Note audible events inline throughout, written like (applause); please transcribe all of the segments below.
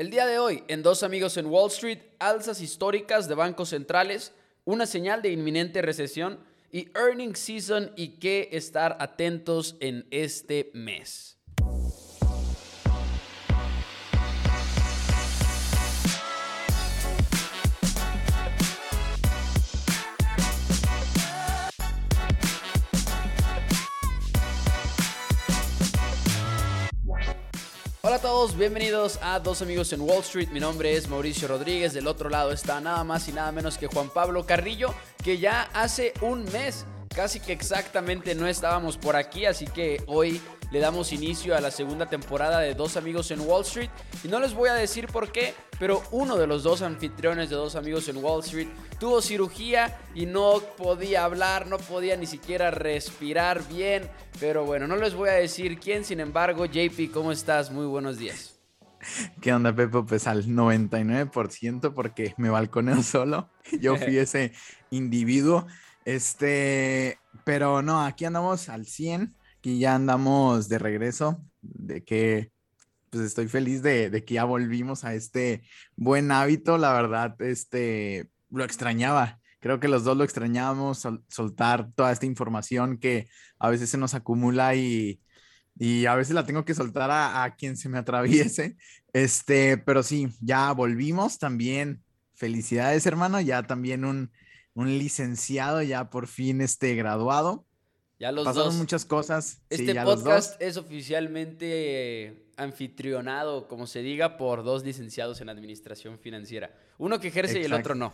El día de hoy, en Dos Amigos en Wall Street, alzas históricas de bancos centrales, una señal de inminente recesión y earning season y qué estar atentos en este mes. Hola a todos, bienvenidos a Dos Amigos en Wall Street. Mi nombre es Mauricio Rodríguez. Del otro lado está nada más y nada menos que Juan Pablo Carrillo, que ya hace un mes, casi que exactamente no estábamos por aquí, así que hoy le damos inicio a la segunda temporada de Dos Amigos en Wall Street. Y no les voy a decir por qué, pero uno de los dos anfitriones de Dos Amigos en Wall Street tuvo cirugía y no podía hablar, no podía ni siquiera respirar bien. Pero bueno, no les voy a decir quién, sin embargo, JP, ¿cómo estás? Muy buenos días. ¿Qué onda, Pepo? Pues al 99% porque me balconeo (laughs) solo. Yo fui (laughs) ese individuo. Este, pero no, aquí andamos al 100 Aquí ya andamos de regreso, de que pues estoy feliz de, que ya volvimos a este buen hábito, la verdad, este, lo extrañaba. Creo que los dos lo extrañábamos, soltar toda esta información que a veces se nos acumula y, y a veces la tengo que soltar a, quien se me atraviese. Este, pero sí, ya volvimos también. Felicidades, hermano, ya también un, un licenciado, ya por fin este graduado. Ya los Pasaron muchas cosas. Este podcast es oficialmente anfitrionado, como se diga, por dos licenciados en administración financiera. Uno que ejerce y el otro no.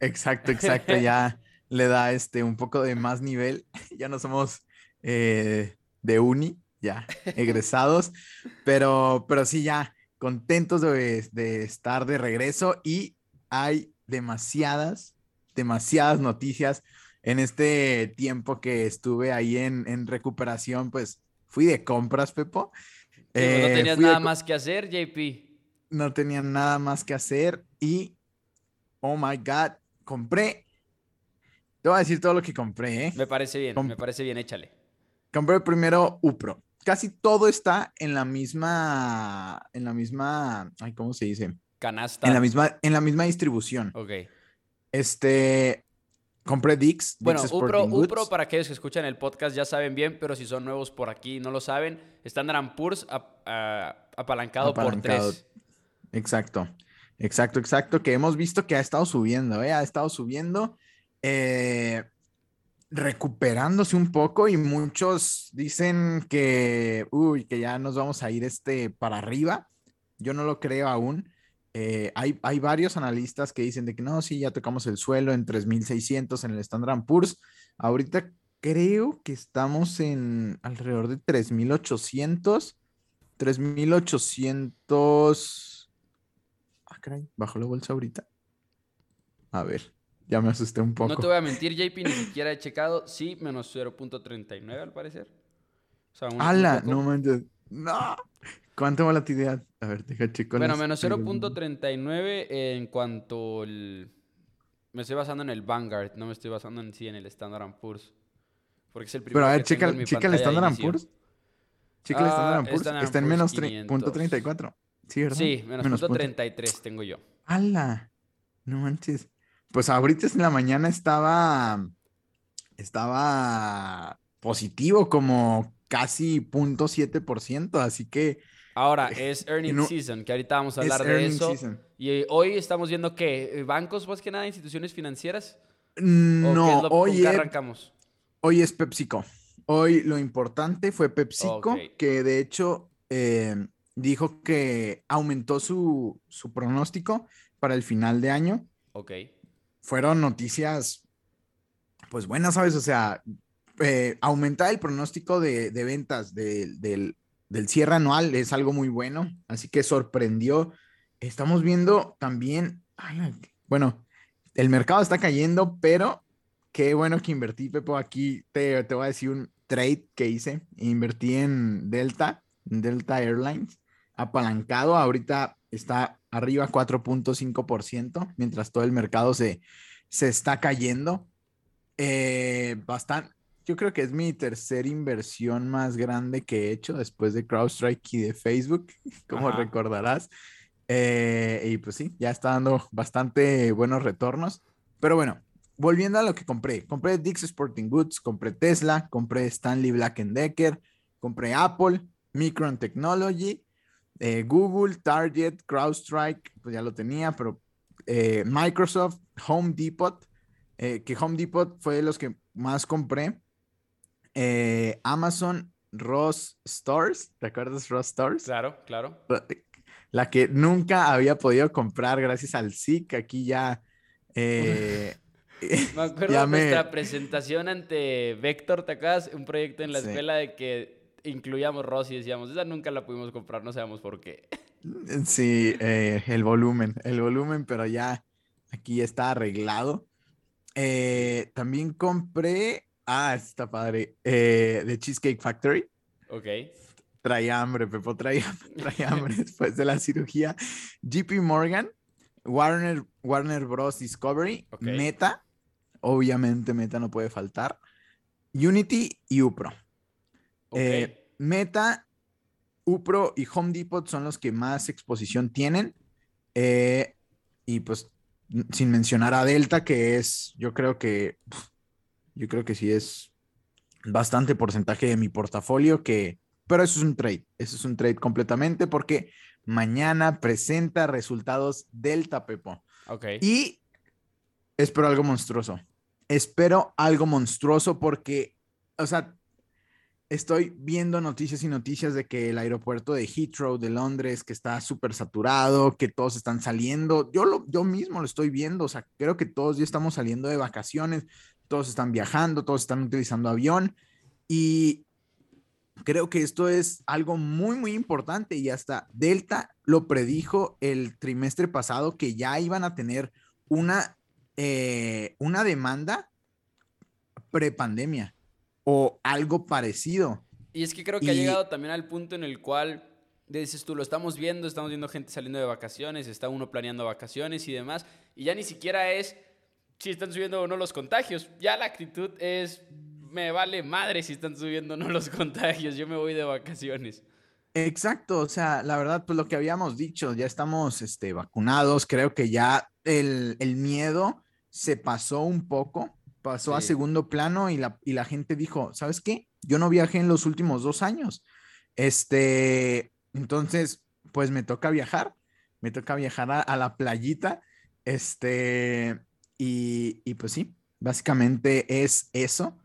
Exacto, exacto. ya (laughs) le da este un poco de más nivel. (laughs) Ya no somos eh, de uni, ya egresados. (laughs) pero, pero sí, ya contentos de, de estar de regreso y hay demasiadas, demasiadas noticias en este tiempo que estuve ahí en, recuperación, pues fui de compras, Pepo. No eh, tenías nada más que hacer, JP. No tenía nada más que hacer y, oh my God, compré. Te voy a decir todo lo que compré, ¿eh? Me parece bien, me parece bien, échale. Compré primero UPRO. Casi todo está en la misma, en la misma, ay, ¿cómo se dice? Canasta. En la misma, en la misma distribución. Ok. Este, Compré Dix. Bueno, Upro, Upro, para aquellos que escuchan el podcast ya saben bien, pero si son nuevos por aquí y no lo saben, Standard Poor's apalancado, por tres. Exacto, exacto, exacto, que hemos visto que ha estado subiendo, ¿eh? ha estado subiendo, eh, recuperándose un poco y muchos dicen que, uy, que ya nos vamos a ir este para arriba. Yo no lo creo aún. Eh, hay, hay, varios analistas que dicen de que no, sí, ya tocamos el suelo en 3.600 en el Standard Poor's. Ahorita creo que estamos en alrededor de 3.800. 3.800. Ah, caray, bajo la bolsa ahorita. A ver, ya me asusté un poco. No te voy a mentir, JP, ni siquiera he checado. Sí, menos 0.39 al parecer. O sea, ¡Hala! No manches. ¡No! ¿Cuánto volatilidad? A ver, deja chico. Bueno, menos 0.39 en cuanto el... Me estoy basando en el Vanguard, no me estoy basando en sí en el Standard Poor's. Porque es el primero Pero a ver, checa, el Standard Poor's. Checa el Standard Poor's. Está en menos 0.34. Sí, ¿verdad? Sí, menos, 33 tengo yo. ¡Hala! No manches. Pues ahorita en la mañana estaba... Estaba positivo como casi 0.7%, así que Ahora, es earning season, que ahorita vamos a hablar de eso. Y hoy estamos viendo que bancos, más que nada, instituciones financieras. No, hoy arrancamos. Hoy es PepsiCo. Hoy lo importante fue PepsiCo, que de hecho eh, dijo que aumentó su, pronóstico para el final de año. Ok. Fueron noticias, pues buenas, ¿sabes? O sea, eh, aumentar el pronóstico de, ventas del del cierre anual es algo muy bueno, así que sorprendió. Estamos viendo también, bueno, el mercado está cayendo, pero qué bueno que invertí, Pepo. Aquí te, te voy a decir un trade que hice. Invertí en Delta, Delta Airlines, apalancado. Ahorita está arriba 4.5%, mientras todo el mercado se, se está cayendo. Eh, bastante, yo creo que es mi tercera inversión más grande que he hecho después de CrowdStrike y de Facebook, (laughs) como recordarás. Eh, y pues sí, ya está dando bastante buenos retornos. Pero bueno, volviendo a lo que compré. Compré Dix Sporting Goods, compré Tesla, compré Stanley Black Decker, compré Apple, Micron Technology, eh, Google, Target, CrowdStrike, pues ya lo tenía, pero eh, Microsoft, Home Depot, que Home Depot fue de los que más compré. Amazon, Ross Stores, ¿te acuerdas Ross Stores? Claro, claro la que nunca había podido comprar gracias al SIC. Aquí ya. Eh, (laughs) me (laughs) acuerdo de nuestra presentación ante Vector, ¿te acuerdas? Un proyecto en la escuela de que incluíamos Ross y decíamos, esa nunca la pudimos comprar, no sabemos por qué. Sí, eh, el volumen, el volumen, pero ya aquí está arreglado. Eh, también compré, ah, está padre, de Cheesecake Factory. Ok. Traía hambre, Pepo, traía, (laughs) hambre después de la cirugía. JP Morgan, Warner, Warner Bros. Discovery, Meta, obviamente Meta no puede faltar, Unity y Upro. Eh, Meta, Upro y Home Depot son los que más exposición tienen. Eh, y pues sin mencionar a Delta, que es, yo creo que, yo creo que sí es bastante porcentaje de mi portafolio que pero eso es un trade, eso es un trade completamente porque mañana presenta resultados Delta Pepo. Ok. Y espero algo monstruoso. Espero algo monstruoso porque, o sea, estoy viendo noticias y noticias de que el aeropuerto de Heathrow de Londres, que está súper saturado, que todos están saliendo. Yo, lo, yo mismo lo estoy viendo, o sea, creo que todos ya estamos saliendo de vacaciones, todos están viajando, todos están utilizando avión. Y creo que esto es algo muy, muy importante y hasta Delta lo predijo el trimestre pasado que ya iban a tener una, eh, una demanda prepandemia o algo parecido. Y es que creo que ha llegado también al punto en el cual dices tú, lo estamos viendo, estamos viendo gente saliendo de vacaciones, está uno planeando vacaciones y demás, y ya ni siquiera es si están subiendo o no los contagios, ya la actitud es me vale madre si están subiendo no los contagios, yo me voy de vacaciones. Exacto, o sea, la verdad, pues lo que habíamos dicho, ya estamos este, vacunados, creo que ya el, miedo se pasó un poco, pasó a segundo plano y la, y la gente dijo, ¿sabes qué? Yo no viajé en los últimos dos años. Este, entonces, pues me toca viajar, me toca viajar a, la playita, este, y, y pues sí, básicamente es eso.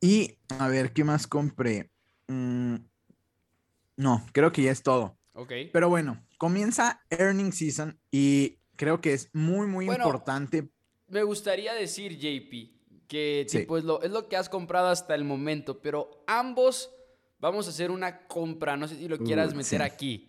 Y a ver, ¿qué más compré? Mm, no, creo que ya es todo. Ok. Pero bueno, comienza earning season y creo que es muy, muy importante. Me gustaría decir, JP, que es, lo, es lo que has comprado hasta el momento, pero ambos vamos a hacer una compra. No sé si lo quieras meter aquí.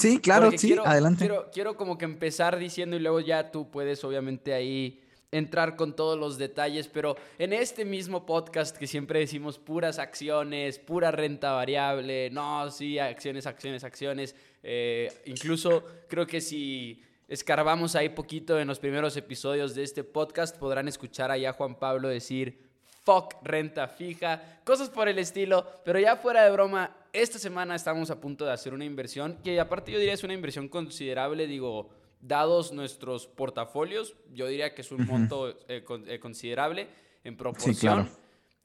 Sí, claro, sí, adelante. Quiero, quiero como que empezar diciendo y luego ya tú puedes obviamente ahí entrar con todos los detalles, pero en este mismo podcast que siempre decimos puras acciones, pura renta variable, no, sí, acciones, acciones, acciones, eh, incluso creo que si escarbamos ahí poquito en los primeros episodios de este podcast, podrán escuchar allá a Juan Pablo decir, fuck renta fija, cosas por el estilo, pero ya fuera de broma, esta semana estamos a punto de hacer una inversión que aparte yo diría es una inversión considerable, digo, dados nuestros portafolios, yo diría que es un monto eh, eh, considerable en proporción.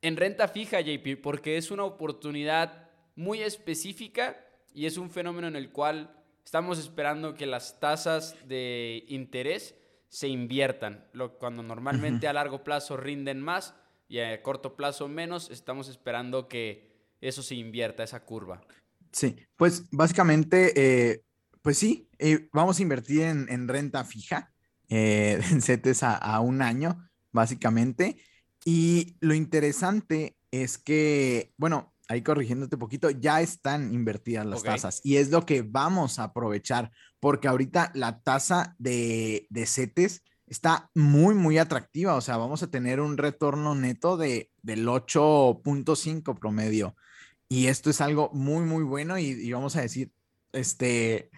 En renta fija, JP, porque es una oportunidad muy específica y es un fenómeno en el cual estamos esperando que las tasas de interés se inviertan. Lo, cuando normalmente a largo plazo rinden más y a corto plazo menos, estamos esperando que eso se invierta, esa curva. Sí, pues básicamente eh, pues sí, eh, vamos a invertir en, renta fija, eh, (laughs) en CETES a, un año, básicamente. Y lo interesante es que, bueno, ahí corrigiéndote poquito, ya están invertidas las tasas y es lo que vamos a aprovechar, porque ahorita la tasa de, de CETES está muy, muy atractiva. O sea, vamos a tener un retorno neto de, del 8.5 promedio. Y esto es algo muy, muy bueno y, y, vamos a decir, este,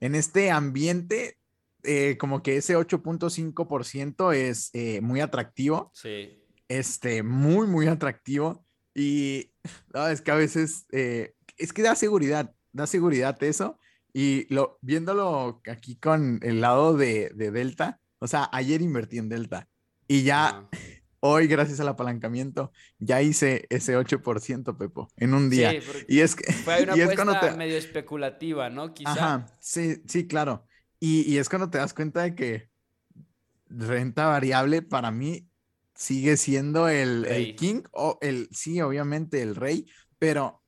en este ambiente, eh, como que ese 8.5% es eh, muy atractivo. Sí. Este, muy, muy atractivo. Y es que a veces, eh, es que da seguridad, da seguridad eso. Y lo, viéndolo aquí con el lado de, Delta, o sea, ayer invertí en Delta y ya hoy, gracias al apalancamiento, ya hice ese 8%, Pepo, en un día. y es que fue una (laughs) apuesta medio especulativa, ¿no? Quizá. Ajá, sí, sí, claro. Y, es cuando te das cuenta de que renta variable para mí sigue siendo el, el king o el, sí, obviamente el rey, pero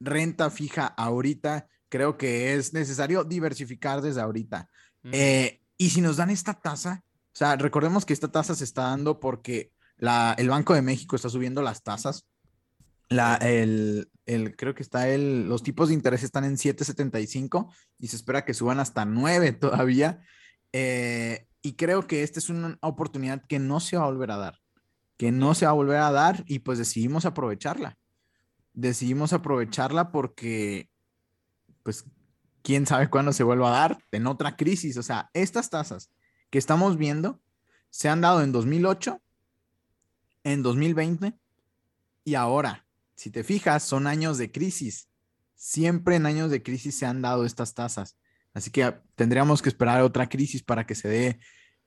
renta fija ahorita, creo que es necesario diversificar desde ahorita. Eh, y si nos dan esta tasa, o sea, recordemos que esta tasa se está dando porque la, el Banco de México está subiendo las tasas. La, el, el, creo que está el, los tipos de interés están en 7.75 y se espera que suban hasta 9 todavía. Eh, y creo que esta es una oportunidad que no se va a volver a dar, que no se va a volver a dar y pues decidimos aprovecharla decidimos aprovecharla porque, pues, quién sabe cuándo se vuelva a dar en otra crisis. O sea, estas tasas que estamos viendo se han dado en 2008, en 2020 y ahora. Si te fijas, son años de crisis. Siempre en años de crisis se han dado estas tasas. Así que tendríamos que esperar otra crisis para que se dé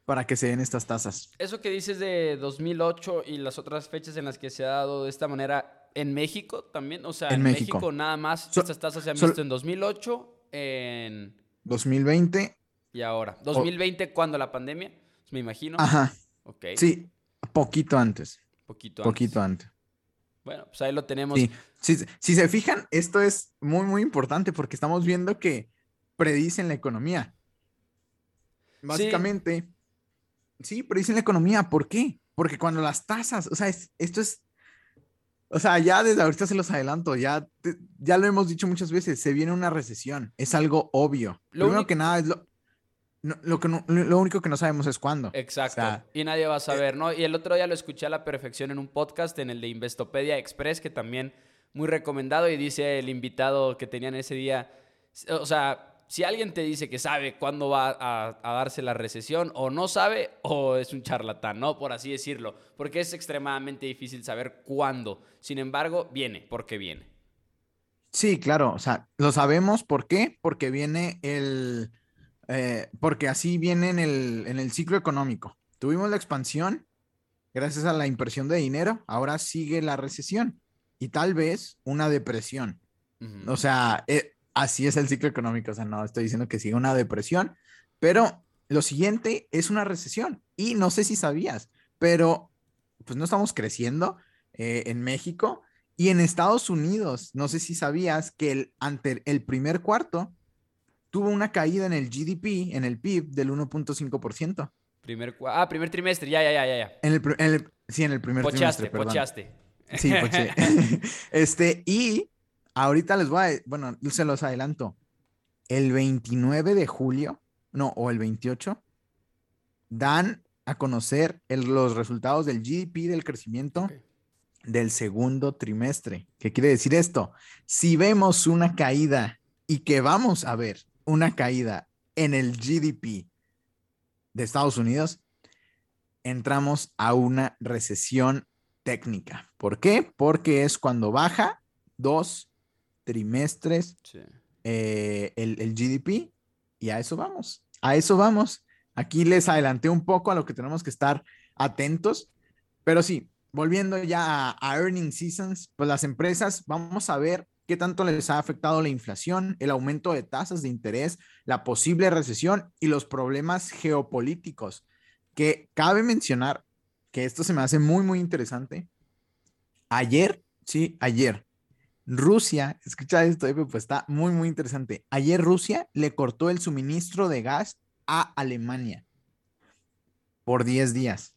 para que se den estas tasas. Eso que dices de 2008 y las otras fechas en las que se ha dado de esta manera, en México también, o sea, en, México. nada más estas tasas se han visto en 2008, en 2020 y ahora. 2020 cuando la pandemia, me imagino. Ajá. Ok. Sí, poquito antes. Poquito antes. Poquito antes. Bueno, pues ahí lo tenemos. Sí. Si, se fijan, esto es muy, muy importante porque estamos viendo que predicen la economía. Básicamente, sí, sí predicen la economía. ¿Por qué? Porque cuando las tasas, o sea, esto es o sea, ya desde ahorita se los adelanto, ya, ya lo hemos dicho muchas veces, se viene una recesión, es algo obvio. Lo Primero que nada es lo, lo, que lo único que no sabemos es cuándo. Exacto. y nadie va a saber, ¿no? Y el otro día lo escuché a la perfección en un podcast, en el de Investopedia Express, que también muy recomendado, y dice el invitado que tenían ese día, o sea, si alguien te dice que sabe cuándo va a, darse la recesión, o no sabe, o es un charlatán, ¿no? Por así decirlo. Porque es extremadamente difícil saber cuándo. Sin embargo, viene, porque viene. Sí, claro. O sea, lo sabemos. ¿Por qué? Porque viene el. Eh, porque así viene en el, en el ciclo económico. Tuvimos la expansión gracias a la impresión de dinero. Ahora sigue la recesión y tal vez una depresión. O sea, eh, así es el ciclo económico. O sea, no estoy diciendo que siga una depresión, pero lo siguiente es una recesión. Y no sé si sabías, pero pues no estamos creciendo eh, en México y en Estados Unidos. No sé si sabías que el, ante el primer cuarto tuvo una caída en el GDP, en el PIB, del 1.5%. Primer, ah, primer trimestre, ya, ya, ya, ya. En el, sí, en el primer trimestre. Pochaste, Sí, poché. (laughs) (laughs) este, y Ahorita les voy a, bueno, se los adelanto. El 29 de julio, no, o el 28, dan a conocer los resultados del GDP del crecimiento del segundo trimestre. ¿Qué quiere decir esto? Si vemos una caída y que vamos a ver una caída en el GDP de Estados Unidos, entramos a una recesión técnica. ¿Por qué? Porque es cuando baja dos trimestres eh, el, el, GDP y a eso vamos, a eso vamos. Aquí les adelanté un poco a lo que tenemos que estar atentos, pero sí, volviendo ya a, a earning seasons, pues las empresas, vamos a ver qué tanto les ha afectado la inflación, el aumento de tasas de interés, la posible recesión y los problemas geopolíticos, que cabe mencionar que esto se me hace muy, muy interesante. Ayer, sí, ayer, Rusia, escucha esto, pues está muy, muy interesante. Ayer Rusia le cortó el suministro de gas a Alemania por 10 días.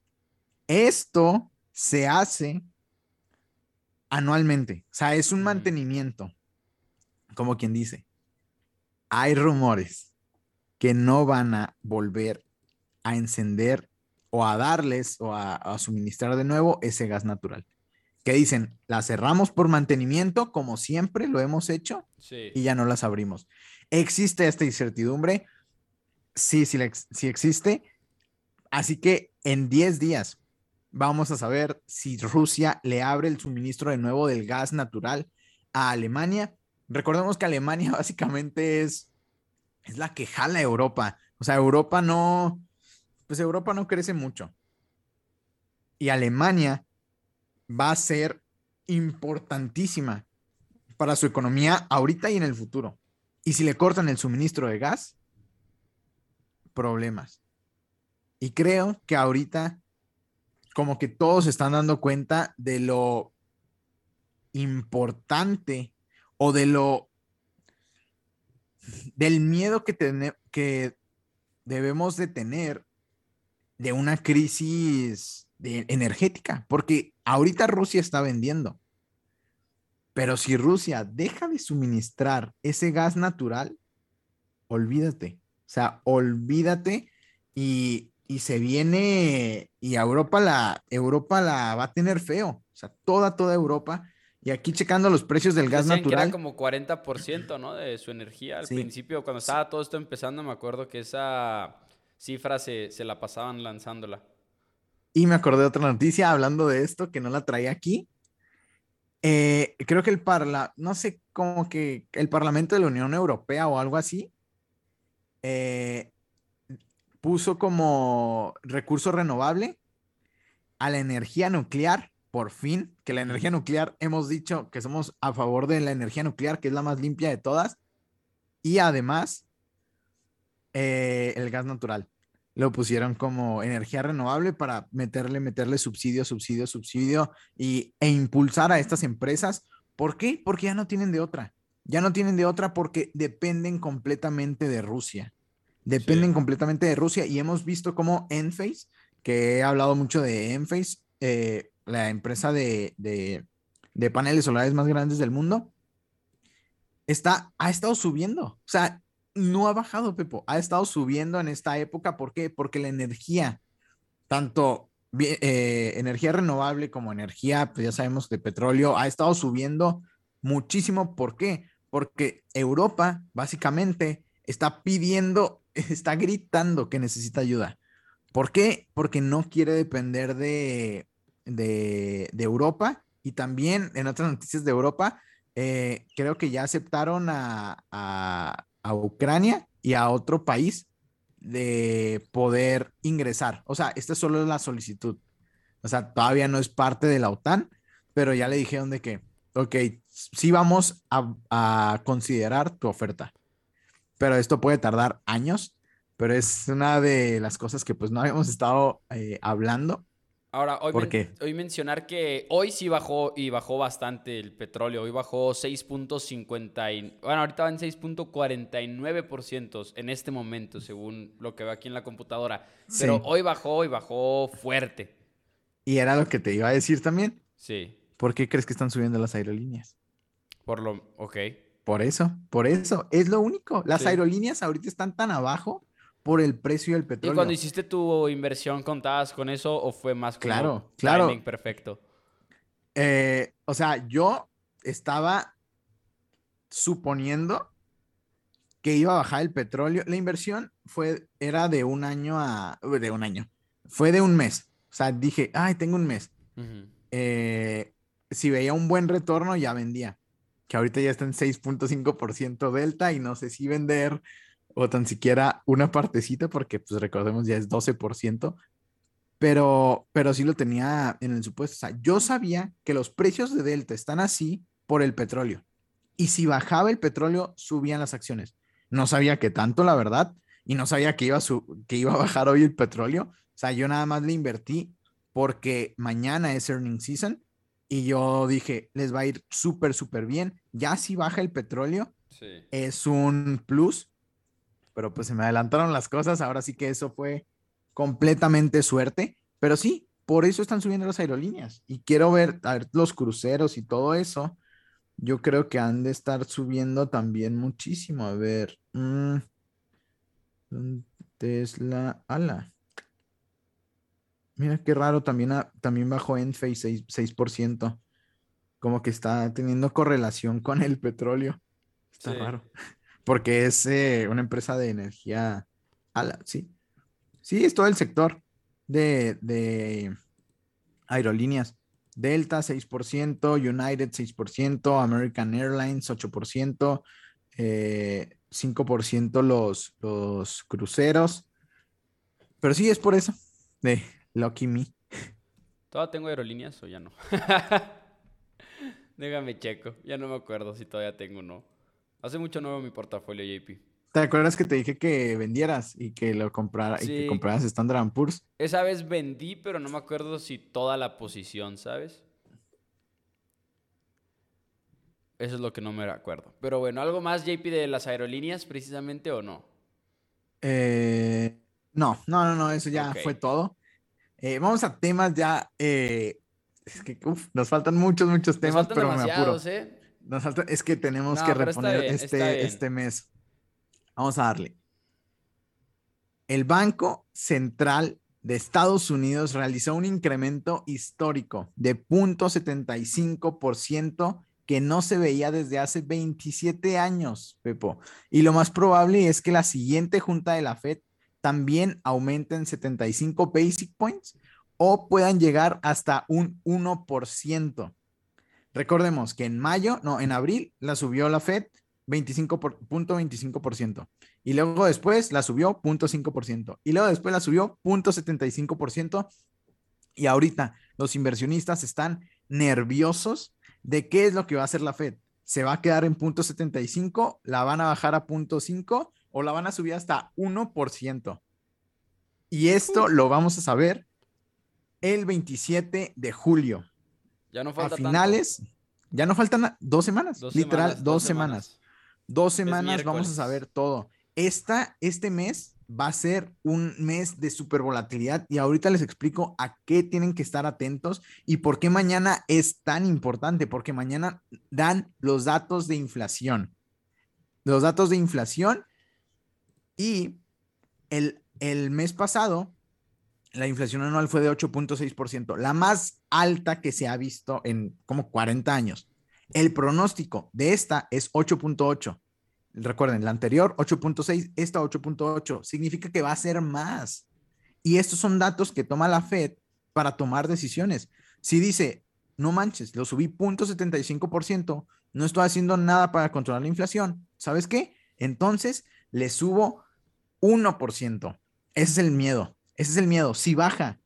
Esto se hace anualmente, o sea, es un mm. mantenimiento, como quien dice. Hay rumores que no van a volver a encender o a darles o a, a suministrar de nuevo ese gas natural que dicen, las cerramos por mantenimiento, como siempre lo hemos hecho, y ya no las abrimos. ¿Existe esta incertidumbre? Sí, sí, sí existe. Así que en 10 días vamos a saber si Rusia le abre el suministro de nuevo del gas natural a Alemania. Recordemos que Alemania (laughs) básicamente es es la que jala a Europa. O sea, Europa no, pues Europa no crece mucho. Y Alemania va a ser importantísima para su economía ahorita y en el futuro. Y si le cortan el suministro de gas, problemas. Y creo que ahorita como que todos están dando cuenta de lo importante o de lo del miedo que, que debemos de tener de una crisis energética, porque ahorita Rusia está vendiendo. Pero si Rusia deja de suministrar ese gas natural, olvídate. O sea, olvídate y, se viene y Europa la Europa la va a tener feo. O sea, toda toda Europa y aquí checando los precios del gas natural. Que era como 40%, ¿no? De su energía. Al principio, cuando estaba todo esto empezando, me acuerdo que esa cifra se, se, la pasaban lanzándola. Y me acordé de otra noticia hablando de esto que no la traía aquí. Eh, creo que el parla, no sé, como que el Parlamento de la Unión Europea o algo así, eh, puso como recurso renovable a la energía nuclear, por fin, que la energía nuclear, hemos dicho que somos a favor de la energía nuclear, que es la más limpia de todas, y además eh, el gas natural lo pusieron como energía renovable para meterle, meterle subsidio, subsidio, subsidio y, e impulsar a estas empresas. ¿Por qué? Porque ya no tienen de otra. Ya no tienen de otra porque dependen completamente de Rusia. Dependen completamente de Rusia y hemos visto cómo Enphase, que he hablado mucho de Enphase, eh, la empresa de, de, de, paneles solares más grandes del mundo, está, ha estado subiendo. O sea, no ha bajado, Pepo, ha estado subiendo en esta época. ¿Por qué? Porque la energía, tanto eh, energía renovable como energía, pues ya sabemos, de petróleo, ha estado subiendo muchísimo. ¿Por qué? Porque Europa, básicamente, está pidiendo, (laughs) está gritando que necesita ayuda. ¿Por qué? Porque no quiere depender de, de, Europa y también en otras noticias de Europa, eh, creo que ya aceptaron a, a Ucrania y a otro país de poder ingresar. O sea, esta solo es la solicitud. O sea, todavía no es parte de la OTAN, pero ya le dijeron de que, ok, sí vamos a, considerar tu oferta. Pero esto puede tardar años, pero es una de las cosas que pues no habíamos estado eh, hablando Ahora, hoy, hoy mencionar que hoy sí bajó y bajó bastante el petróleo. Hoy bajó 6.50. Bueno, ahorita va en 6.49% en este momento, según lo que veo aquí en la computadora. Pero hoy bajó y bajó fuerte. Y era lo que te iba a decir también. Sí. ¿Por qué crees que están subiendo las aerolíneas? Por lo. Ok. Por eso, por eso. Es lo único. Las aerolíneas ahorita están tan abajo por el precio del petróleo. ¿Y cuando hiciste tu inversión contabas con eso o fue más claro, claro. timing perfecto? Eh, o sea, yo estaba suponiendo que iba a bajar el petróleo. La inversión fue, era de un año a, de un año, fue de un mes. O sea, dije, ay, tengo un mes. Eh, si veía un buen retorno, ya vendía. Que ahorita ya está en 6.5% delta y no sé si vender o tan siquiera una partecita, porque pues recordemos ya es 12%, pero, pero sí lo tenía en el supuesto. O sea, yo sabía que los precios de Delta están así por el petróleo. Y si bajaba el petróleo, subían las acciones. No sabía que tanto, la verdad, y no sabía que iba, su, que iba a bajar hoy el petróleo. O sea, yo nada más le invertí porque mañana es earning season y yo dije, les va a ir súper, súper bien. Ya si baja el petróleo, es un plus pero pues se me adelantaron las cosas, ahora sí que eso fue completamente suerte, pero sí, por eso están subiendo las aerolíneas y quiero ver, los cruceros y todo eso, yo creo que han de estar subiendo también muchísimo, a ver, mm, Tesla, ala. Mira qué raro, también, también bajó en 6%, 6%, como que está teniendo correlación con el petróleo. Está raro porque es eh, una empresa de energía, sí, sí, es todo el sector de, aerolíneas. Delta 6%, United 6%, American Airlines 8%, eh, 5% los, los cruceros. Pero sí es por eso, de Lucky Me. ¿Todavía tengo aerolíneas o ya no? (laughs) Déjame checo, ya no me acuerdo si todavía tengo o no. Hace mucho no veo mi portafolio, JP. ¿Te acuerdas que te dije que vendieras y que lo comprara y que compraras Standard Poor's? Esa vez vendí, pero no me acuerdo si toda la posición, ¿sabes? Eso es lo que no me acuerdo. Pero bueno, ¿algo más, JP, de las aerolíneas precisamente o no? Eh, no, no, no, no, eso ya fue todo. Eh, vamos a temas ya. Eh, es que nos faltan muchos, muchos temas, pero me apuro. ¿eh? Nos es que tenemos que reponer este, este mes. Vamos a darle. El Banco Central de Estados Unidos realizó un incremento histórico de 0.75% que no se veía desde hace 27 años, Pepo. Y lo más probable es que la siguiente junta de la Fed también aumente en 75 basic points o puedan llegar hasta un 1%. Recordemos que en mayo, no, en abril la subió la Fed 25.25%. Y luego después la subió 0.5%. Y luego después la subió 0.75%. Y ahorita los inversionistas están nerviosos de qué es lo que va a hacer la Fed. ¿Se va a quedar en 0.75? ¿La van a bajar a 0.5? ¿O la van a subir hasta 1%? Y esto lo vamos a saber el 27 de julio. Ya no falta A finales, ya no faltan dos semanas, literal, dos, semanas. Dos semanas vamos a saber todo. Esta, este mes va a ser un mes de super volatilidad y ahorita les explico a qué tienen que estar atentos y por qué mañana es tan importante, porque mañana dan los datos de inflación. Los datos de inflación y el, el mes pasado la inflación anual fue de 8.6%, la más alta que se ha visto en como 40 años. El pronóstico de esta es 8.8. Recuerden, la anterior 8.6, esta 8.8. Significa que va a ser más. Y estos son datos que toma la Fed para tomar decisiones. Si dice, no manches, lo subí 0.75%, no estoy haciendo nada para controlar la inflación, ¿sabes qué? Entonces le subo 1%. Ese es el miedo. Ese es el miedo. Si baja,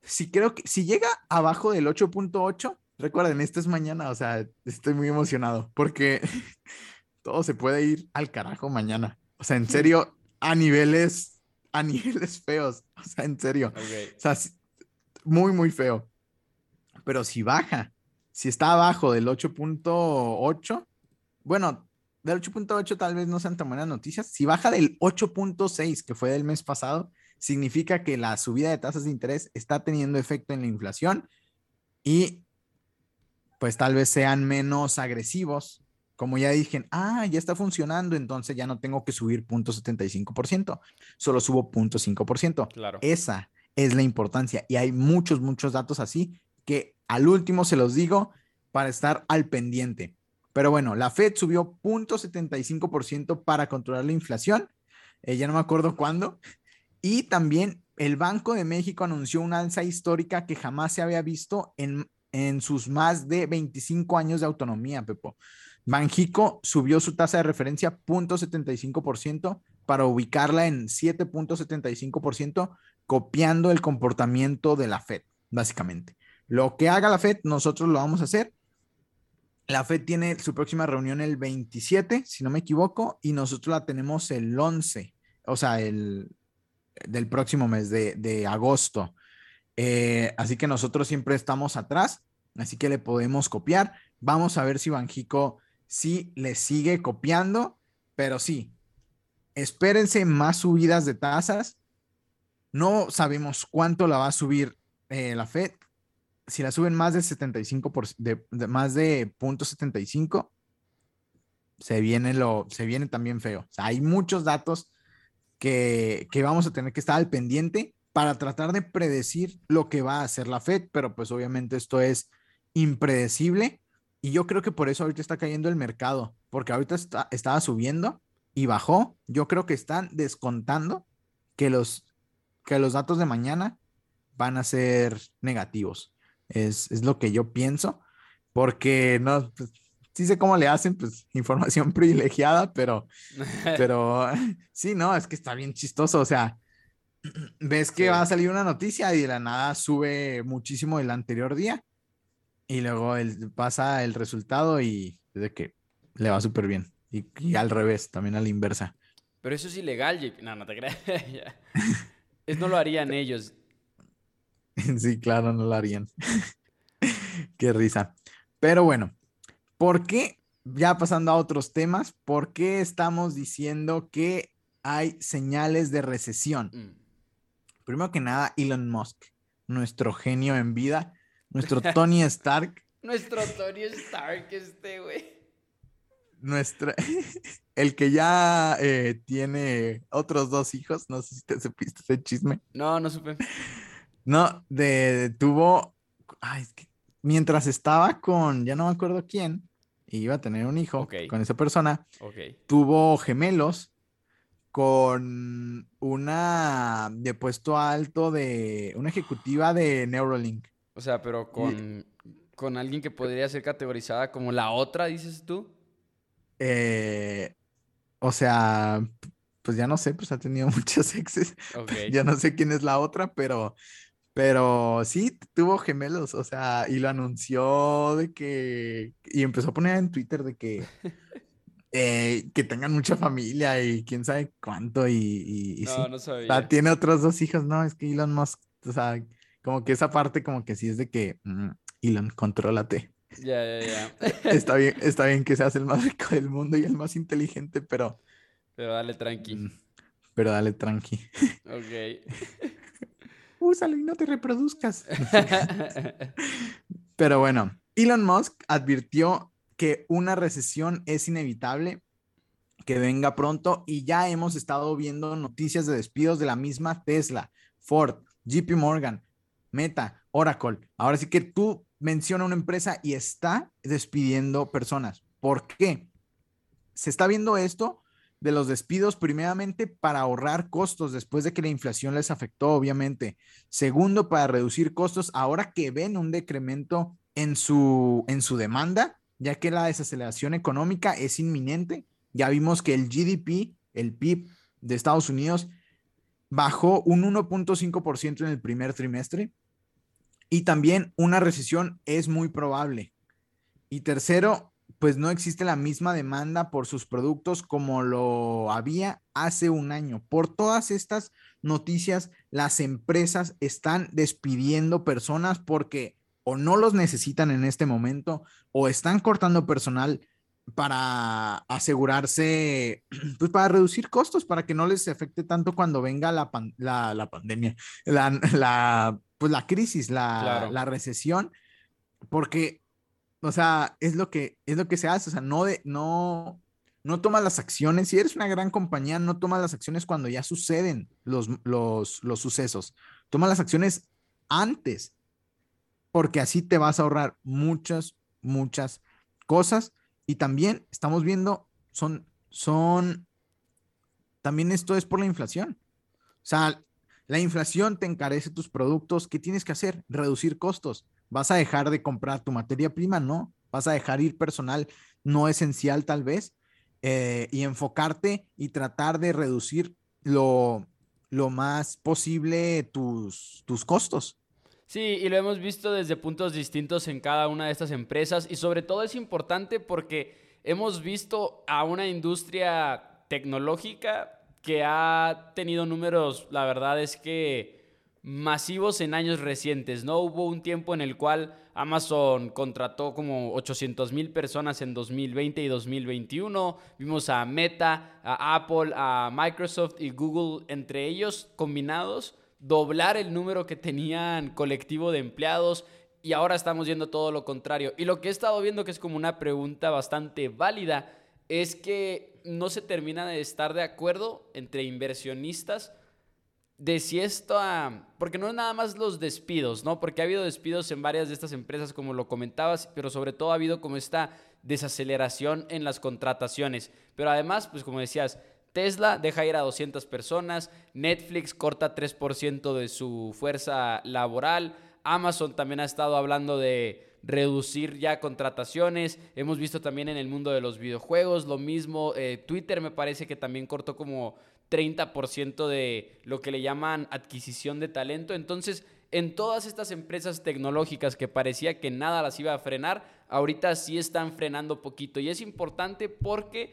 si creo que si llega abajo del 8.8, recuerden, esto es mañana, o sea, estoy muy emocionado porque (laughs) todo se puede ir al carajo mañana. O sea, en serio, a niveles, a (laughs) niveles feos. O sea, en serio. O sea, muy, muy feo. Pero si baja, si está abajo del 8.8, bueno, del 8.8 tal vez no sean tan buenas noticias. Si baja del 8.6, que fue del mes pasado, significa que la subida de tasas de interés está teniendo efecto en la inflación y pues tal vez sean menos agresivos. Como ya dije, ah, ya está funcionando, entonces ya no tengo que subir 0.75%, solo subo 0.5%. Claro. Esa es la importancia y hay muchos, muchos datos así que al último se los digo para estar al pendiente. Pero bueno, la Fed subió 0.75% para controlar la inflación. Eh, ya no me acuerdo cuándo, y también el Banco de México anunció una alza histórica que jamás se había visto en, en sus más de 25 años de autonomía, Pepo. Banjico subió su tasa de referencia 0.75% para ubicarla en 7.75%, copiando el comportamiento de la Fed, básicamente. Lo que haga la Fed, nosotros lo vamos a hacer. La Fed tiene su próxima reunión el 27, si no me equivoco, y nosotros la tenemos el 11, o sea, el, del próximo mes de, agosto. Eh, así que nosotros siempre estamos atrás, así que le podemos copiar. Vamos a ver si Banjico sí le sigue copiando, pero sí, espérense más subidas de tasas. No sabemos cuánto la va a subir eh, la Fed. Si la suben más de 75 por, de, más de punto 75, se viene lo, se viene también feo. hay muchos datos que, vamos a tener que estar al pendiente para tratar de predecir lo que va a hacer la Fed, pero pues obviamente esto es impredecible y yo creo que por eso ahorita está cayendo el mercado, porque ahorita está, estaba subiendo y bajó. Yo creo que están descontando que los, que los datos de mañana van a ser negativos. Es, lo que yo pienso, porque no, pues, sí sé cómo le hacen, pues información (laughs) privilegiada, pero, (laughs) pero sí, no, es que está bien chistoso, o sea, (clears throat) ves que va a salir una noticia y de la nada sube muchísimo el anterior día y luego el, pasa el resultado y es de que le va súper bien. Y, al revés, también a la inversa. Pero eso es ilegal, JP. No, no te creas. (laughs) eso no lo harían ellos. sí, claro, no lo harían. Qué risa. Pero bueno, ¿por qué, ya pasando a otros temas, por qué estamos diciendo que hay señales de recesión? Mm. Primero que nada, Elon Musk, nuestro genio en vida, nuestro (laughs) Tony Stark. nuestro Tony Stark, este, güey. Nuestra, (laughs) el que ya eh, tiene otros dos hijos, no sé si te supiste ese chisme. No, no supe. No, de, tuvo, ay, es que mientras estaba con, ya no me acuerdo quién, y iba a tener un hijo con esa persona, tuvo gemelos con una de puesto alto de una ejecutiva de Neuralink. O sea, pero con, con alguien que podría ser categorizada como la otra, dices tú. Eh, o sea, pues ya no sé, pues ha tenido (laughs) muchos exes. Ya no sé quién es la otra, pero pero sí, tuvo gemelos, o sea, y lo anunció de que, y empezó a poner en Twitter de que, eh, que tengan mucha familia y quién sabe cuánto, y, no, sí. no sabía. tiene otros dos hijos, no, es que Elon Musk, o sea, como que esa parte como que sí es de que, mm, Elon, contrólate. Ya, ya, ya. (laughs) está, bien, está bien que seas el más rico del mundo y el más inteligente, pero... Pero dale tranqui. Mm, pero dale tranqui. Ok (laughs) úsalo y no te reproduzcas. (laughs) Pero bueno, Elon Musk advirtió que una recesión es inevitable, que venga pronto y ya hemos estado viendo noticias de despidos de la misma Tesla, Ford, JP Morgan, Meta, Oracle. Ahora sí que tú menciona una empresa y está despidiendo personas. ¿Por qué? Se está viendo esto de los despidos, primeramente para ahorrar costos después de que la inflación les afectó, obviamente. Segundo, para reducir costos ahora que ven un decremento en su, en su demanda, ya que la desaceleración económica es inminente. Ya vimos que el GDP, el PIB de Estados Unidos, bajó un 1.5% en el primer trimestre y también una recesión es muy probable. Y tercero, pues no existe la misma demanda por sus productos como lo había hace un año. Por todas estas noticias, las empresas están despidiendo personas porque o no los necesitan en este momento o están cortando personal para asegurarse, (clears throat) pues para reducir costos, para que no les afecte tanto cuando venga la, la, pandemia, la, pues la crisis, la, la recesión, porque o sea, es lo que, es lo que se hace. O sea, no, de, no, no tomas las acciones. Si eres una gran compañía, no tomas las acciones cuando ya suceden los, los, los sucesos. Toma las acciones antes, porque así te vas a ahorrar muchas, muchas cosas. Y también estamos viendo, son, son, también esto es por la inflación. O sea, la inflación te encarece tus productos. ¿Qué tienes que hacer? Reducir costos. ¿Vas a dejar de comprar tu materia prima? No. ¿Vas a dejar ir personal no esencial tal vez? Eh, y enfocarte y tratar de reducir lo, lo más posible tus, tus costos. Sí, y lo hemos visto desde puntos distintos en cada una de estas empresas y sobre todo es importante porque hemos visto a una industria tecnológica que ha tenido números, la verdad es que masivos en años recientes, ¿no? Hubo un tiempo en el cual Amazon contrató como 800 mil personas en 2020 y 2021. Vimos a Meta, a Apple, a Microsoft y Google, entre ellos combinados, doblar el número que tenían colectivo de empleados. Y ahora estamos viendo todo lo contrario. Y lo que he estado viendo, que es como una pregunta bastante válida, es que no se termina de estar de acuerdo entre inversionistas de si esto, porque no es nada más los despidos, ¿no? Porque ha habido despidos en varias de estas empresas, como lo comentabas, pero sobre todo ha habido como esta desaceleración en las contrataciones. Pero además, pues como decías, Tesla deja ir a 200 personas, Netflix corta 3% de su fuerza laboral, Amazon también ha estado hablando de, reducir ya contrataciones. Hemos visto también en el mundo de los videojuegos lo mismo. Eh, Twitter me parece que también cortó como 30% de lo que le llaman adquisición de talento. Entonces, en todas estas empresas tecnológicas que parecía que nada las iba a frenar, ahorita sí están frenando poquito. Y es importante porque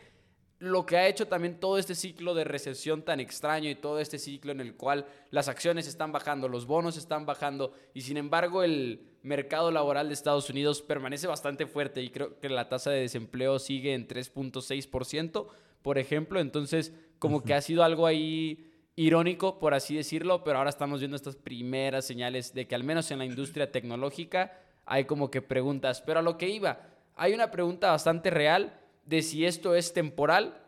lo que ha hecho también todo este ciclo de recesión tan extraño y todo este ciclo en el cual las acciones están bajando, los bonos están bajando y sin embargo el mercado laboral de Estados Unidos permanece bastante fuerte y creo que la tasa de desempleo sigue en 3.6%, por ejemplo, entonces como que ha sido algo ahí irónico, por así decirlo, pero ahora estamos viendo estas primeras señales de que al menos en la industria tecnológica hay como que preguntas, pero a lo que iba, hay una pregunta bastante real de si esto es temporal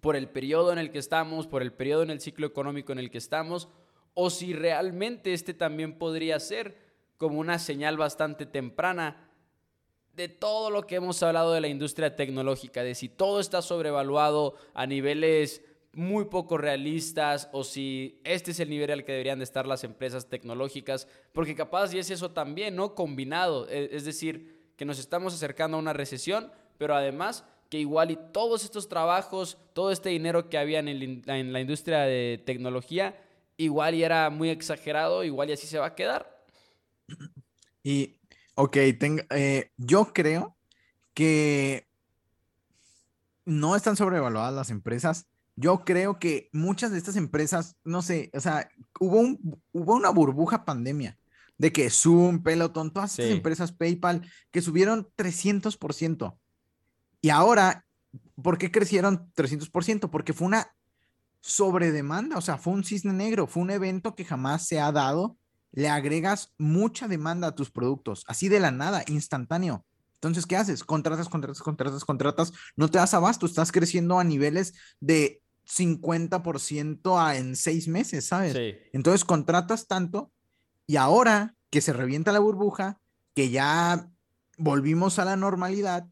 por el periodo en el que estamos, por el periodo en el ciclo económico en el que estamos, o si realmente este también podría ser como una señal bastante temprana de todo lo que hemos hablado de la industria tecnológica, de si todo está sobrevaluado a niveles muy poco realistas o si este es el nivel al que deberían de estar las empresas tecnológicas, porque capaz y es eso también, ¿no? Combinado, e, es decir, que nos estamos acercando a una recesión, pero además que igual y todos estos trabajos, todo este dinero que había en, la industria de tecnología, igual y era muy exagerado, igual y así se va a quedar. (clears throat) Y, ok, eh, yo creo que no están sobrevaluadas las empresas. Yo creo que muchas de estas empresas, no sé, o sea, hubo, un, hubo una burbuja pandemia de que Zoom, Peloton, todas estas empresas, PayPal, que subieron 300%. Y ahora, ¿por qué crecieron 300%? Porque fue una sobredemanda, o sea, fue un cisne negro, fue un evento que jamás se ha dado. Le agregas mucha demanda a tus productos, así de la nada, instantáneo. Entonces, ¿qué haces? Contratas, contratas, contratas, contratas, no te das abasto, estás creciendo a niveles de 50% a en seis meses, ¿sabes? Entonces, contratas tanto y ahora que se revienta la burbuja, que ya volvimos a la normalidad,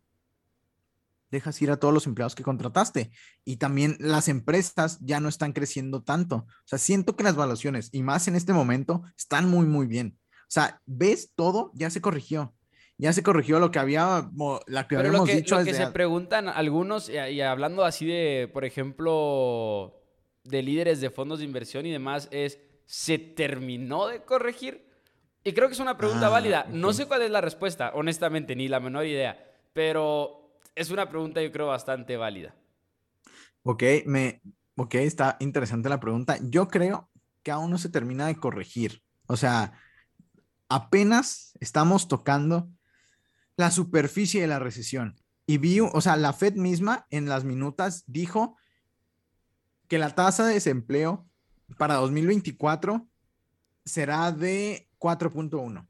dejas ir a todos los empleados que contrataste. Y también las empresas ya no están creciendo tanto. O sea, siento que las evaluaciones, y más en este momento, están muy, muy bien. O sea, ves todo, ya se corrigió. Ya se corrigió lo que había, la que habíamos dicho. Lo que se preguntan algunos, y, hablando así de, por ejemplo, de líderes de fondos de inversión y demás, es, ¿se terminó de corregir? Y creo que es una pregunta ah, válida. No sé cuál es la respuesta, honestamente, ni la menor idea. Pero es una pregunta yo creo bastante válida. Ok, me, ok, está interesante la pregunta. Yo creo que aún no se termina de corregir. O sea, apenas estamos tocando la superficie de la recesión. Y vi, o sea, la Fed misma en las minutas dijo que la tasa de desempleo para 2024 será de 4.1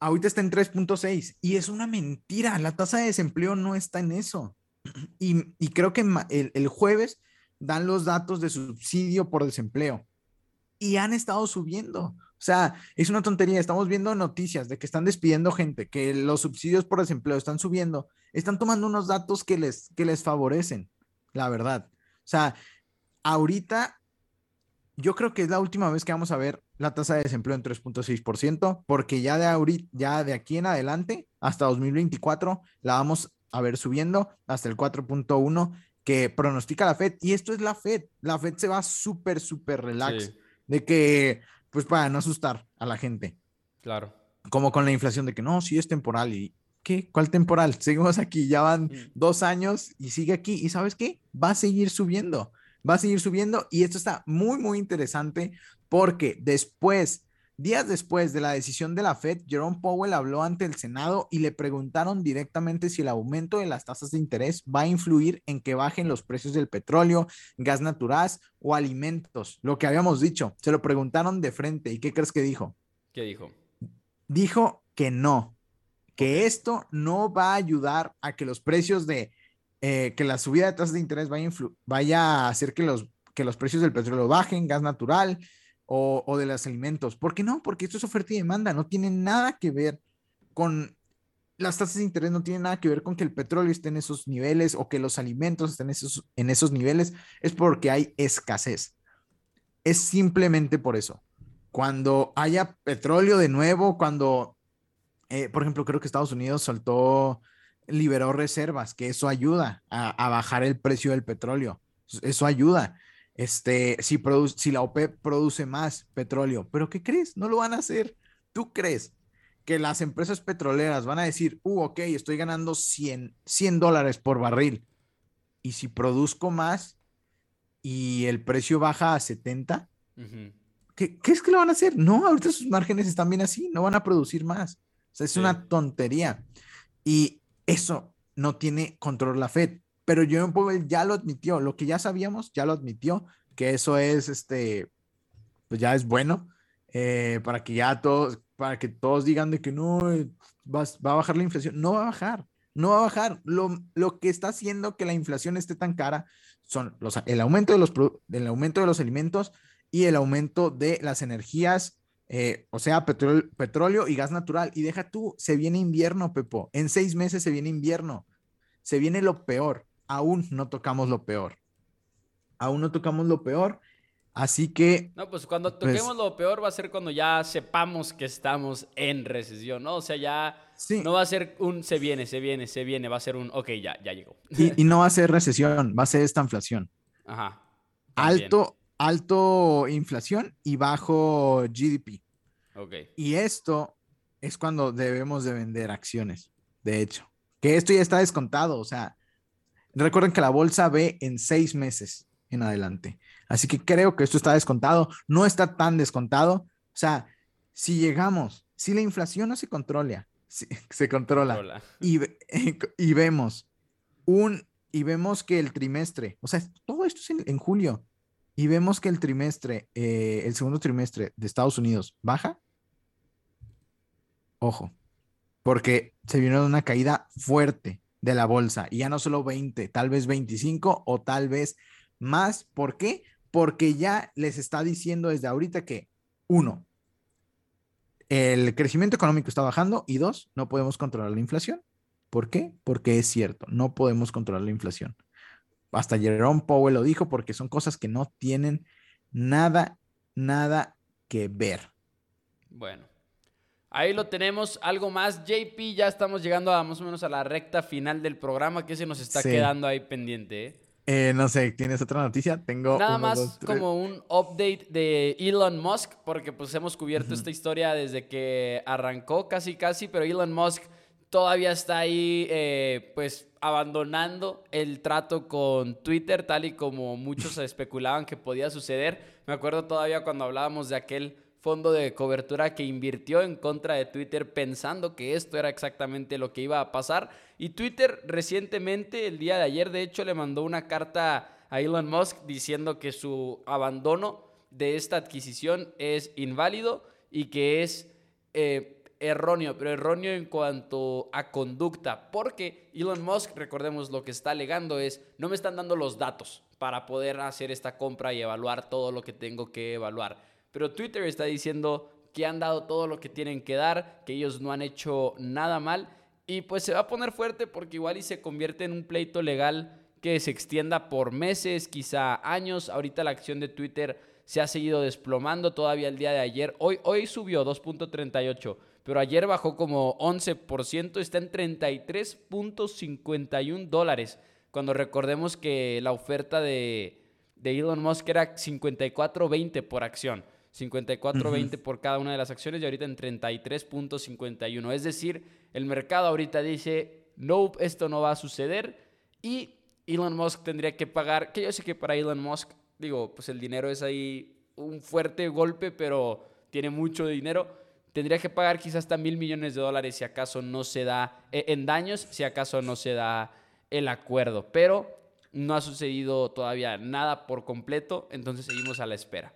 ahorita está en 3.6 y es una mentira. La tasa de desempleo no está en eso. (clears throat) Y, creo que el, jueves dan los datos de subsidio por desempleo y han estado subiendo. O sea, es una tontería. Estamos viendo noticias de que están despidiendo gente, que los subsidios por desempleo están subiendo. Están tomando unos datos que les, que les favorecen, la verdad. O sea, ahorita yo creo que es la última vez que vamos a ver la tasa de desempleo en 3.6%, porque ya de ahorita, ya de aquí en adelante, hasta 2024, la vamos a ver subiendo hasta el 4.1 que pronostica la Fed. Y esto es la Fed. La Fed se va súper, súper relax de que, pues para no asustar a la gente. Claro. Como con la inflación de que no, sí es temporal y ¿qué? ¿Cuál temporal? (laughs) Seguimos aquí, ya van mm. dos años y sigue aquí. ¿Y sabes qué? Va a seguir subiendo va a seguir subiendo y esto está muy, muy interesante porque después, días después de la decisión de la Fed, Jerome Powell habló ante el Senado y le preguntaron directamente si el aumento de las tasas de interés va a influir en que bajen los precios del petróleo, gas natural o alimentos, lo que habíamos dicho. Se lo preguntaron de frente y ¿qué crees que dijo? ¿Qué dijo? Dijo que no, que esto no va a ayudar a que los precios de eh, que la subida de tasas de interés vaya a, hacer que los, que los precios del petróleo bajen, gas natural o, o, de los alimentos. ¿Por qué no? Porque esto es oferta y demanda, no tiene nada que ver con las tasas de interés, no tiene nada que ver con que el petróleo esté en esos niveles o que los alimentos estén en esos, en esos niveles, es porque hay escasez. Es simplemente por eso. Cuando haya petróleo de nuevo, cuando eh, por ejemplo, creo que Estados Unidos soltó, liberó reservas, que eso ayuda a, bajar el precio del petróleo. Eso ayuda. Este, si, si la OPEP produce más petróleo, pero ¿qué crees? No lo van a hacer. ¿Tú crees que las empresas petroleras van a decir, uh, ok, estoy ganando 100, 100 dólares por barril? Y si produzco más y el precio baja a 70, ¿qué, ¿qué, es que lo van a hacer? No, ahorita sus márgenes están bien así, no van a producir más sea, es una tontería. Y eso no tiene control la Fed. Pero Jerome Powell ya lo admitió, lo que ya sabíamos, ya lo admitió, que eso es, este, pues ya es bueno, eh, para que ya todos, para que todos digan de que no, eh, va, a bajar la inflación. No va a bajar, no va a bajar. Lo, lo que está haciendo que la inflación esté tan cara son los, el, aumento de los, el aumento de los alimentos y el aumento de las energías eh, o sea, petróleo, petróleo y gas natural. Y deja tú, se viene invierno, Pepo. En seis meses se viene invierno. Se viene lo peor. Aún no tocamos lo peor. Aún no tocamos lo peor. Así que. No, pues cuando pues toquemos lo peor va a ser cuando ya sepamos que estamos en recesión, ¿no? O sea, ya no va a ser un se viene, se viene, se viene, va a ser un ok, ya, ya llegó. Y, y no va a ser recesión, va a ser esta inflación. Ajá. Alto, alto inflación y bajo GDP. Okay. Y esto es cuando debemos de vender acciones, de hecho. Que esto ya está descontado, o sea, recuerden que la bolsa ve en seis meses en adelante. Así que creo que esto está descontado, no está tan descontado. O sea, si llegamos, si la inflación no se controla, (laughs) se controla, Y, (laughs) y, vemos un, y vemos que el trimestre, o sea, todo esto es en julio, y vemos que el trimestre, eh, el segundo trimestre de Estados Unidos baja, ojo, porque se vino una caída fuerte de la bolsa y ya no solo 20, tal vez 25 o tal vez más. ¿Por qué? Porque ya les está diciendo desde ahorita que, uno, el crecimiento económico está bajando y dos, no podemos controlar la inflación. ¿Por qué? Porque es cierto, no podemos controlar la inflación. Hasta Jerome Powell lo dijo porque son cosas que no tienen nada, nada que ver. Bueno, ahí lo tenemos. Algo más, JP, ya estamos llegando a más o menos a la recta final del programa que se nos está quedando ahí pendiente. ¿eh? Eh, no sé, ¿tienes otra noticia? Tengo. Nada más como un update de Elon Musk, porque pues hemos cubierto esta historia desde que arrancó casi casi, pero Elon Musk todavía está ahí, eh, pues abandonando el trato con Twitter, tal y como muchos (laughs) especulaban que podía suceder. Me acuerdo todavía cuando hablábamos de aquel fondo de cobertura que invirtió en contra de Twitter pensando que esto era exactamente lo que iba a pasar. Y Twitter recientemente, el día de ayer, de hecho, le mandó una carta a Elon Musk diciendo que su abandono de esta adquisición es inválido y que es... Eh, erróneo, pero erróneo en cuanto a conducta, porque Elon Musk, recordemos lo que está alegando es, no me están dando los datos para poder hacer esta compra y evaluar todo lo que tengo que evaluar. Pero Twitter está diciendo que han dado todo lo que tienen que dar, que ellos no han hecho nada mal y pues se va a poner fuerte porque igual y se convierte en un pleito legal que se extienda por meses, quizá años. Ahorita la acción de Twitter se ha seguido desplomando todavía el día de ayer. Hoy, hoy subió 2.38 pero ayer bajó como 11%, está en 33.51 dólares, cuando recordemos que la oferta de, Elon Musk era 54.20 por acción. 54.20 por cada una de las acciones y ahorita en 33.51. Es decir, el mercado ahorita dice, no, esto no va a suceder y Elon Musk tendría que pagar, que yo sé que para Elon Musk, digo, pues el dinero es ahí un fuerte golpe, pero tiene mucho dinero tendría que pagar quizás hasta mil millones de dólares si acaso no se da, eh, en daños, si acaso no se da el acuerdo. Pero no ha sucedido todavía nada por completo, entonces seguimos a la espera.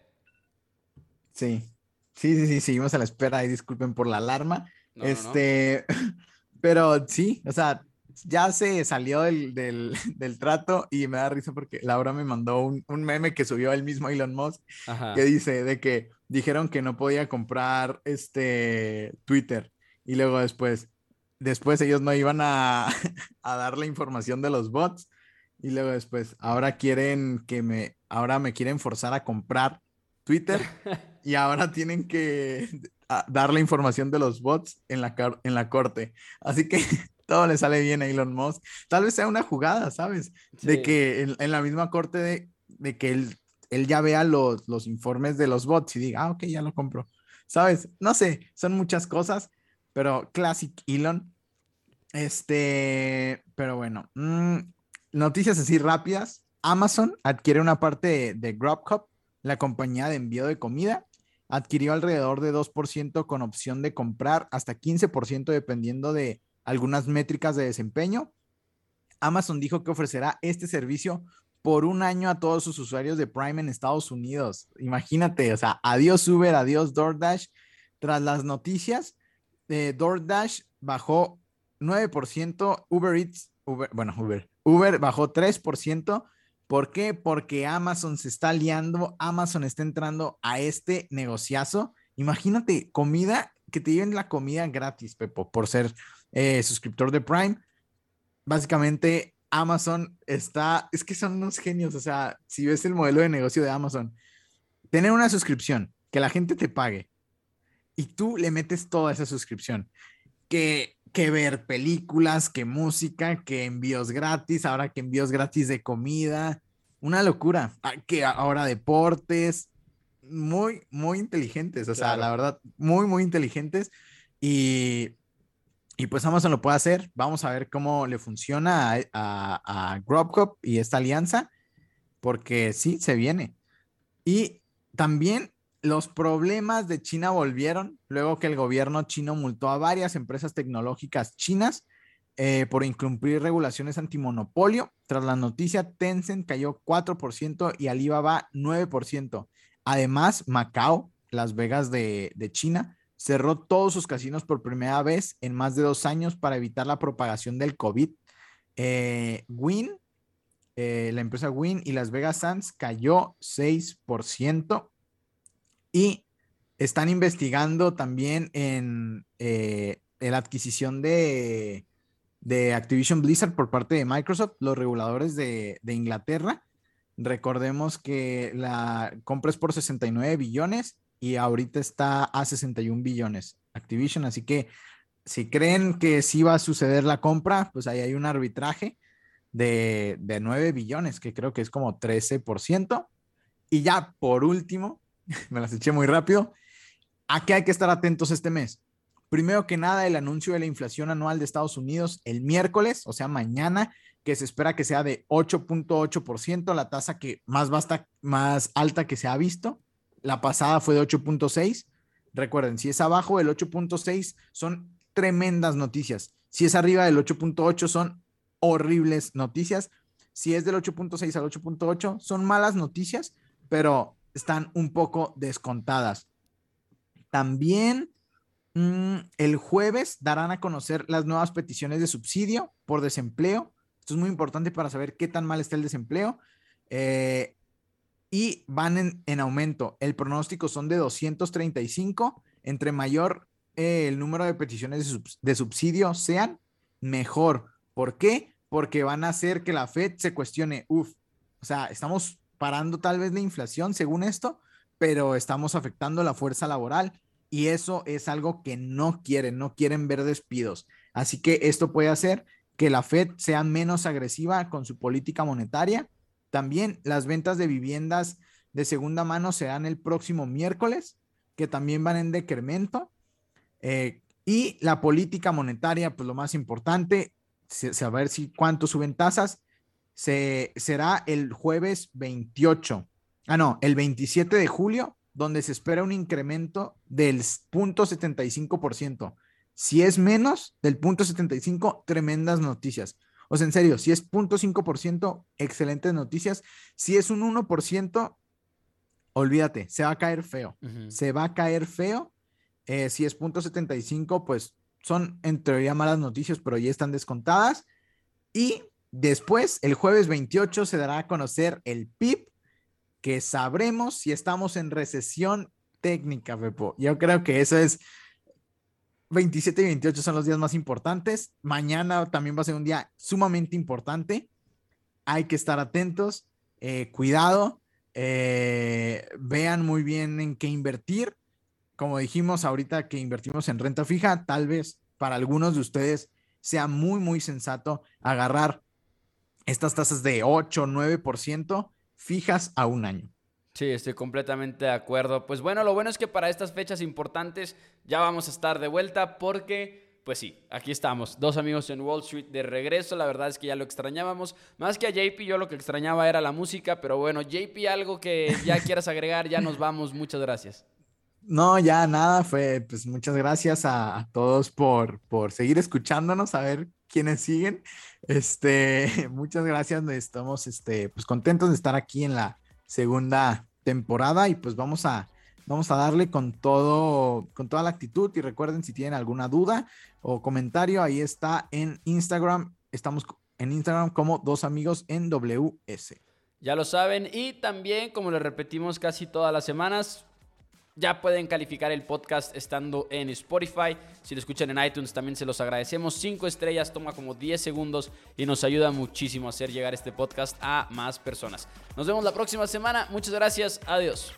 Sí, sí, sí, sí, seguimos a la espera y disculpen por la alarma. este, (laughs) pero sí, o sea, ya se salió del, (laughs) del, trato y me da risa porque Laura me mandó un, un meme que subió el mismo Elon Musk que dice de que dijeron que no podía comprar este Twitter y luego después, después ellos no iban a, (laughs) a dar la información de los y luego después, ahora quieren que me, ahora me quieren forzar a comprar Twitter (laughs) y ahora tienen que (laughs) dar la información de los bots en la, en la corte. Así que todo le sale bien a Elon Musk. Tal vez sea una jugada, ¿sabes? De que en, la misma corte de, de que él, él, ya vea los, los informes de los bots y diga, ah, ok, ya lo compro. ¿Sabes? No sé, son muchas cosas, pero Classic Elon. Este, pero bueno, mm, noticias así rápidas. Amazon adquiere una parte de, de la compañía de envío de comida. Adquirió alrededor de 2% con opción de comprar hasta 15% dependiendo de algunas métricas de desempeño. Amazon dijo que ofrecerá este servicio por un año a todos sus usuarios de Prime en Estados Unidos. Imagínate, o sea, adiós Uber, adiós DoorDash. Tras las noticias, eh, DoorDash bajó 9%, Uber Eats, bueno, Uber, Uber bajó 3%. ¿Por qué? Porque Amazon se está liando, Amazon está entrando a este negociazo. Imagínate, comida, que te lleven la comida gratis, Pepo, por ser eh, suscriptor de Prime. Básicamente, Amazon está, es que son unos genios, o sea, si ves el modelo de negocio de Amazon, tener una suscripción, que la gente te pague y tú le metes toda esa suscripción, que, que ver películas, que música, que envíos gratis, ahora que envíos gratis de comida, una locura, ah, que ahora deportes, muy, muy inteligentes, o sea, la verdad, muy, muy inteligentes y y pues Amazon lo puede hacer. Vamos a ver cómo le funciona a, a, y esta alianza, porque sí, se viene. Y también los problemas de China volvieron luego que el gobierno chino multó a varias empresas tecnológicas chinas eh, por incumplir regulaciones antimonopolio. Tras la noticia, Tencent cayó 4% y Alibaba 9%. Además, Macao, Las Vegas de China, cerró todos sus casinos por primera vez en más de dos años para evitar la propagación del COVID. Eh, Win, eh, la empresa Win y Las Vegas Sands cayó 6% y están investigando también en eh, la adquisición de, Activision Blizzard por parte de Microsoft, los reguladores de, de Inglaterra. Recordemos que la compra es por 69 billones y ahorita está a 61 billones Activision, así que si creen que sí va a suceder la compra, pues ahí hay un arbitraje de, de 9 billones, que creo que es como 13%. Y ya por último, (laughs) me las eché muy rápido, ¿a qué hay que estar atentos este mes? Primero que nada, el anuncio de la inflación anual de Estados Unidos el miércoles, o sea, mañana, que se espera que sea de 8.8%, la tasa que más, basta, más alta que se ha visto. La pasada fue de 8.6. Recuerden, si es abajo del 8.6 son tremendas noticias. Si es arriba del 8.8 son horribles noticias. Si es del 8.6 al 8.8 son malas noticias, pero están un poco descontadas. También mm, el jueves darán a conocer las nuevas peticiones de subsidio por desempleo. Esto es muy importante para saber qué tan mal está el desempleo. Eh, y van en, aumento. El pronóstico son de 235. Entre mayor eh, el número de peticiones de, subsidio sean, mejor. ¿Por qué? Porque van a hacer que la Fed se cuestione, uff, o sea, estamos parando tal vez la inflación según esto, pero estamos afectando la fuerza laboral y eso es algo que no quieren, no quieren ver despidos. Así que esto puede hacer que la Fed sea menos agresiva con su política monetaria también las ventas de viviendas de segunda mano serán el próximo miércoles, que también van en decremento. Eh, y la política monetaria, pues lo más importante, saber si cuánto suben tasas, se, será el jueves 28. Ah, no, el 27 de julio, donde se espera un incremento del 0.75%. Si es menos del 0.75, tremendas noticias. O sea, en serio, si es 0.5%, excelentes noticias. Si es un 1%, olvídate, se va a caer feo. Se va a caer feo. Eh, si es 0.75, pues son en teoría malas noticias, pero ya están descontadas. Y después, el jueves 28, se dará a conocer el PIB, que sabremos si estamos en recesión técnica, Pepo. Yo creo que eso es 27 y 28 son los días más importantes. Mañana también va a ser un día sumamente importante. Hay que estar atentos. Eh, cuidado. eh, vean muy bien en qué invertir. Como dijimos ahorita que invertimos en renta fija, tal vez para algunos de ustedes sea muy, muy sensato agarrar estas tasas de 8 o 9% fijas a un año. Sí, estoy completamente de acuerdo. Pues bueno, lo bueno es que para estas fechas importantes ya vamos a estar de vuelta porque, pues sí, aquí estamos, dos amigos en Wall Street de regreso. La verdad es que ya lo extrañábamos. Más que a JP, yo lo que extrañaba era la música, pero bueno, JP, algo que ya (laughs) quieras agregar, ya nos vamos. Muchas gracias. No, ya nada, fue pues muchas gracias a, todos por, por seguir escuchándonos, a ver quiénes siguen. Este, (laughs) muchas gracias, estamos este, pues contentos de estar aquí en la segunda temporada y pues vamos a, vamos a darle con todo, con toda la actitud y recuerden si tienen alguna duda o comentario, ahí está en Instagram, estamos en Instagram como dos amigos en WS. Ya lo saben y también como les repetimos casi todas las semanas, ya pueden calificar el podcast estando en Spotify. Si lo escuchan en iTunes también se los agradecemos. Cinco estrellas toma como 10 segundos y nos ayuda muchísimo a hacer llegar este podcast a más personas. Nos vemos la próxima semana. Muchas gracias. Adiós.